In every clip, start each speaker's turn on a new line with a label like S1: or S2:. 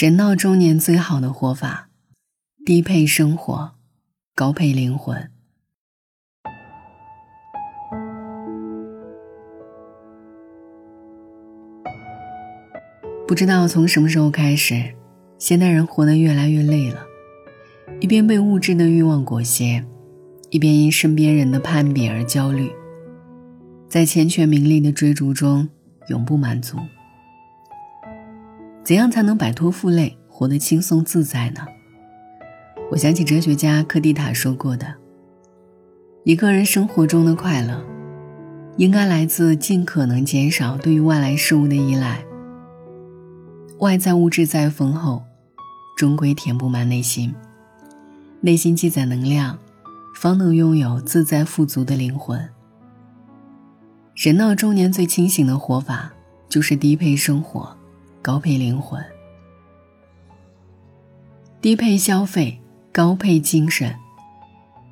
S1: 人到中年最好的活法，低配生活，高配灵魂。不知道从什么时候开始，现代人活得越来越累了，一边被物质的欲望裹挟，一边因身边人的攀比而焦虑，在钱权名利的追逐中永不满足。怎样才能摆脱负累，活得轻松自在呢？我想起哲学家柯蒂塔说过的：“一个人生活中的快乐，应该来自尽可能减少对于外来事物的依赖。外在物质再丰厚，终归填不满内心。内心积攒能量，方能拥有自在富足的灵魂。人到中年最清醒的活法，就是低配生活。”高配灵魂，低配消费，高配精神。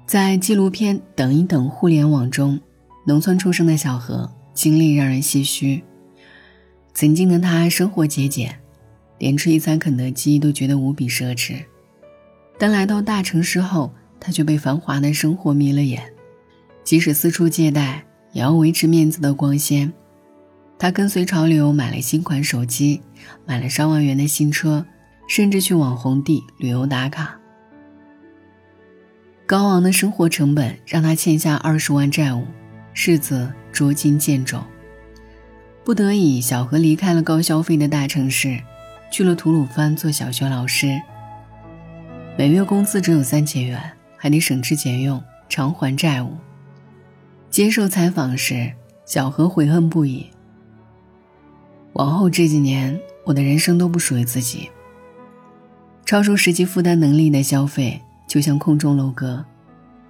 S1: 在纪录片《等一等互联网》中，农村出生的小何经历让人唏嘘。曾经的他生活节俭，连吃一餐肯德基都觉得无比奢侈。但来到大城市后，他却被繁华的生活迷了眼，即使四处借贷，也要维持面子的光鲜。他跟随潮流买了新款手机，买了上万元的新车，甚至去网红地旅游打卡。高昂的生活成本让他欠下二十万债务，日子捉襟见肘。不得已，小何离开了高消费的大城市，去了吐鲁番做小学老师。每月工资只有三千元，还得省吃俭用偿还债务。接受采访时，小何悔恨不已。往后这几年，我的人生都不属于自己。超出实际负担能力的消费，就像空中楼阁，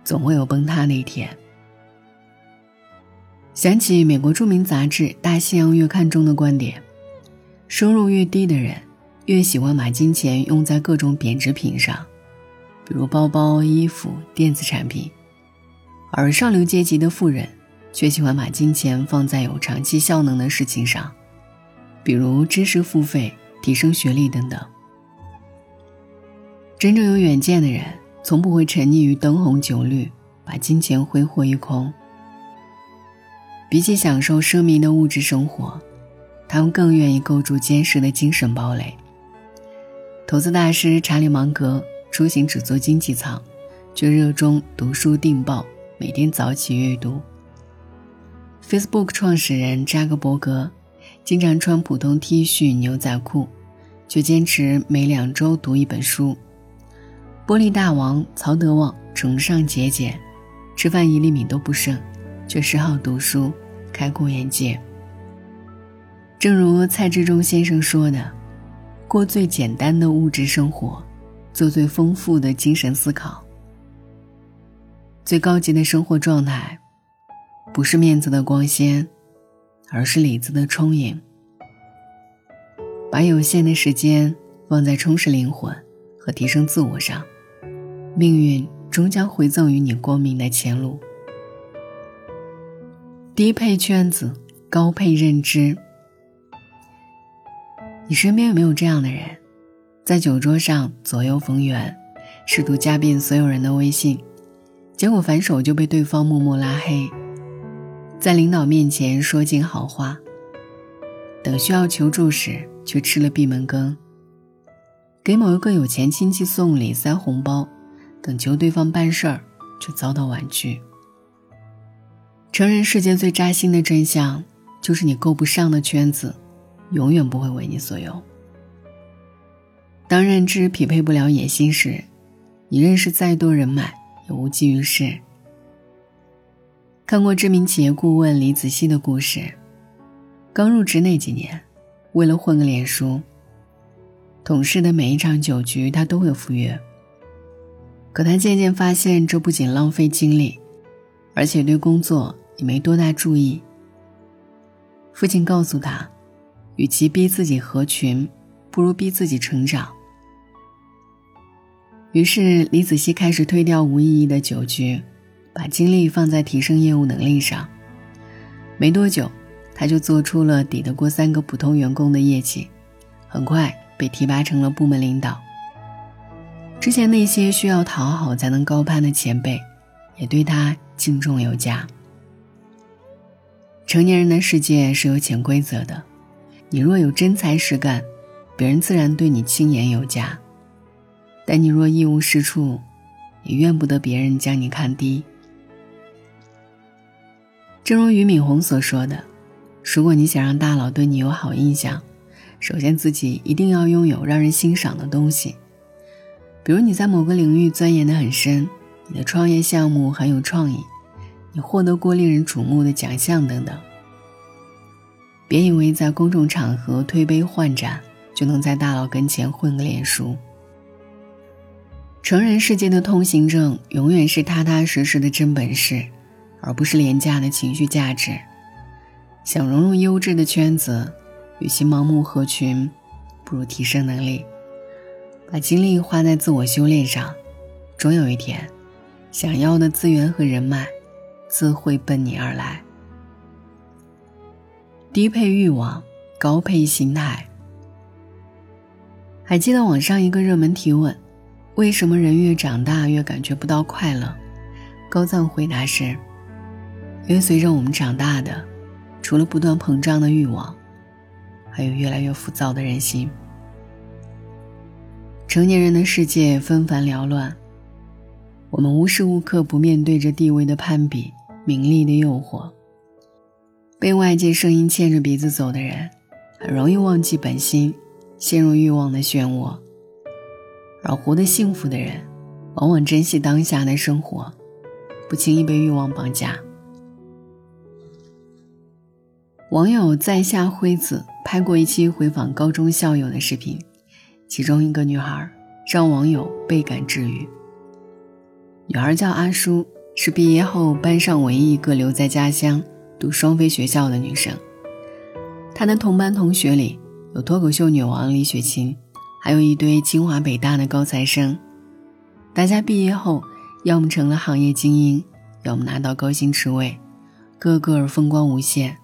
S1: 总会有崩塌那一天。想起美国著名杂志《大西洋月刊》中的观点：收入越低的人，越喜欢把金钱用在各种贬值品上，比如包包、衣服、电子产品；而上流阶级的富人，却喜欢把金钱放在有长期效能的事情上。比如知识付费、提升学历等等。真正有远见的人，从不会沉溺于灯红酒绿，把金钱挥霍一空。比起享受奢靡的物质生活，他们更愿意构筑坚实的精神堡垒。投资大师查理芒格出行只坐经济舱，却热衷读书订报，每天早起阅读。Facebook 创始人扎克伯格。经常穿普通 T 恤、牛仔裤，却坚持每两周读一本书。玻璃大王曹德旺崇尚节俭，吃饭一粒米都不剩，却嗜好读书，开阔眼界。正如蔡志忠先生说的：“过最简单的物质生活，做最丰富的精神思考。最高级的生活状态，不是面子的光鲜。”而是里子的充盈。把有限的时间放在充实灵魂和提升自我上，命运终将回赠于你光明的前路。低配圈子，高配认知。你身边有没有这样的人，在酒桌上左右逢源，试图加遍所有人的微信，结果反手就被对方默默拉黑。在领导面前说尽好话，等需要求助时却吃了闭门羹；给某一个有钱亲戚送礼塞红包，等求对方办事儿却遭到婉拒。成人世界最扎心的真相，就是你够不上的圈子，永远不会为你所用。当认知匹配不了野心时，你认识再多人脉也无济于事。看过知名企业顾问李子柒的故事。刚入职那几年，为了混个脸熟，同事的每一场酒局他都会赴约。可他渐渐发现，这不仅浪费精力，而且对工作也没多大注意。父亲告诉他，与其逼自己合群，不如逼自己成长。于是李子柒开始推掉无意义的酒局。把精力放在提升业务能力上，没多久，他就做出了抵得过三个普通员工的业绩，很快被提拔成了部门领导。之前那些需要讨好才能高攀的前辈，也对他敬重有加。成年人的世界是有潜规则的，你若有真才实干，别人自然对你轻言有加；但你若一无是处，也怨不得别人将你看低。正如俞敏洪所说的：“如果你想让大佬对你有好印象，首先自己一定要拥有让人欣赏的东西。比如你在某个领域钻研的很深，你的创业项目很有创意，你获得过令人瞩目的奖项等等。别以为在公众场合推杯换盏，就能在大佬跟前混个脸熟。成人世界的通行证，永远是踏踏实实的真本事。”而不是廉价的情绪价值。想融入优质的圈子，与其盲目合群，不如提升能力，把精力花在自我修炼上。终有一天，想要的资源和人脉，自会奔你而来。低配欲望，高配心态。还记得网上一个热门提问：为什么人越长大越感觉不到快乐？高赞回答是。因为随着我们长大的，除了不断膨胀的欲望，还有越来越浮躁的人心。成年人的世界纷繁缭乱，我们无时无刻不面对着地位的攀比、名利的诱惑。被外界声音牵着鼻子走的人，很容易忘记本心，陷入欲望的漩涡。而活得幸福的人，往往珍惜当下的生活，不轻易被欲望绑架。网友在下辉子拍过一期回访高中校友的视频，其中一个女孩让网友倍感治愈。女孩叫阿舒，是毕业后班上唯一一个留在家乡读双非学校的女生。她的同班同学里有脱口秀女王李雪琴，还有一堆清华北大的高材生。大家毕业后，要么成了行业精英，要么拿到高薪职位，个个风光无限。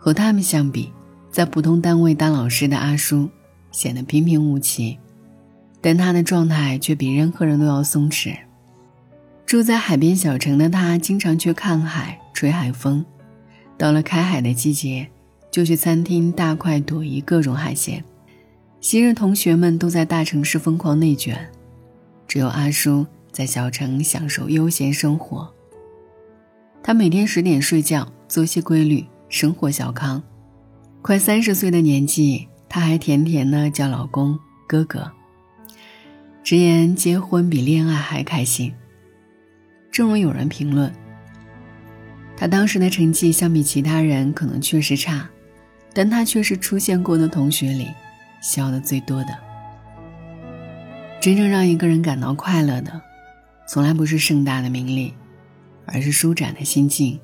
S1: 和他们相比，在普通单位当老师的阿叔显得平平无奇，但他的状态却比任何人都要松弛。住在海边小城的他，经常去看海、吹海风。到了开海的季节，就去餐厅大快朵颐各种海鲜。昔日同学们都在大城市疯狂内卷，只有阿叔在小城享受悠闲生活。他每天十点睡觉，作息规律。生活小康，快三十岁的年纪，她还甜甜的叫老公哥哥，直言结婚比恋爱还开心。正如有人评论，他当时的成绩相比其他人可能确实差，但他却是出现过的同学里笑的最多的。真正让一个人感到快乐的，从来不是盛大的名利，而是舒展的心境。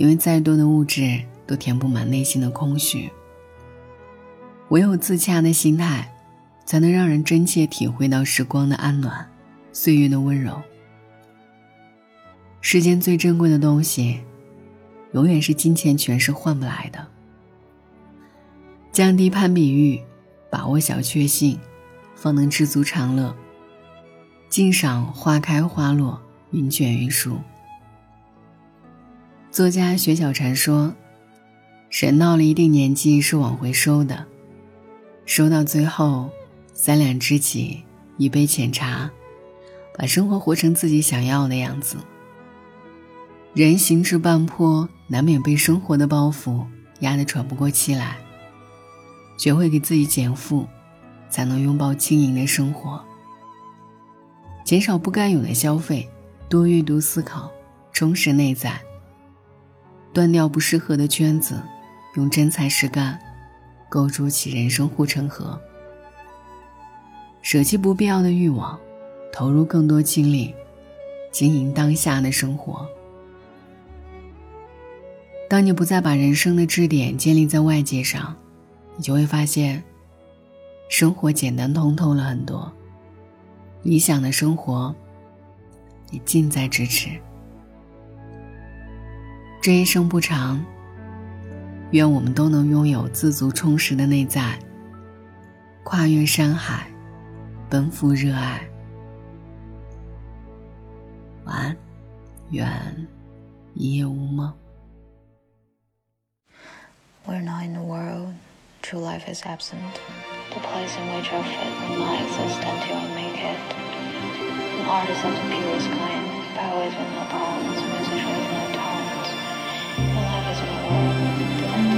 S1: 因为再多的物质都填不满内心的空虚，唯有自洽的心态，才能让人真切体会到时光的安暖，岁月的温柔。世间最珍贵的东西，永远是金钱权是换不来的。降低攀比欲，把握小确幸，方能知足常乐。静赏花开花落，云卷云舒。作家雪小禅说：“人到了一定年纪是往回收的，收到最后，三两知己，一杯浅茶，把生活活成自己想要的样子。人行至半坡，难免被生活的包袱压得喘不过气来。学会给自己减负，才能拥抱轻盈的生活。减少不该有的消费，多阅读思考，充实内在。”断掉不适合的圈子，用真才实干，构筑起人生护城河。舍弃不必要的欲望，投入更多精力，经营当下的生活。当你不再把人生的支点建立在外界上，你就会发现，生活简单通透了很多。理想的生活，也近在咫尺。这一生不长，愿我们都能拥有自足充实的内在。跨越山海，奔赴热爱。晚安，愿一夜无梦。
S2: We're not in the world, true life is absent. The place in which our fit will not exist until I make it. An artist of the purest kind, poets with no problems, Tá Thank you.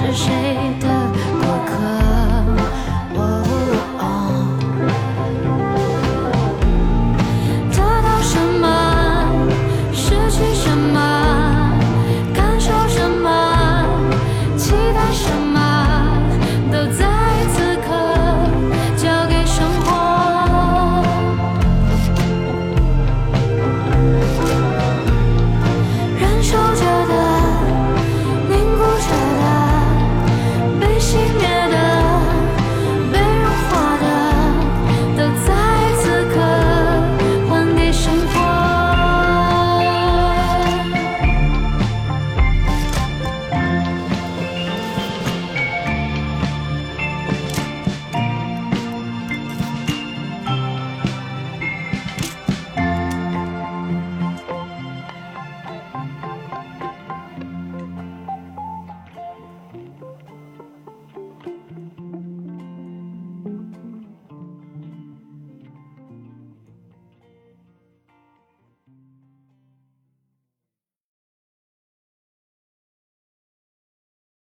S2: 是谁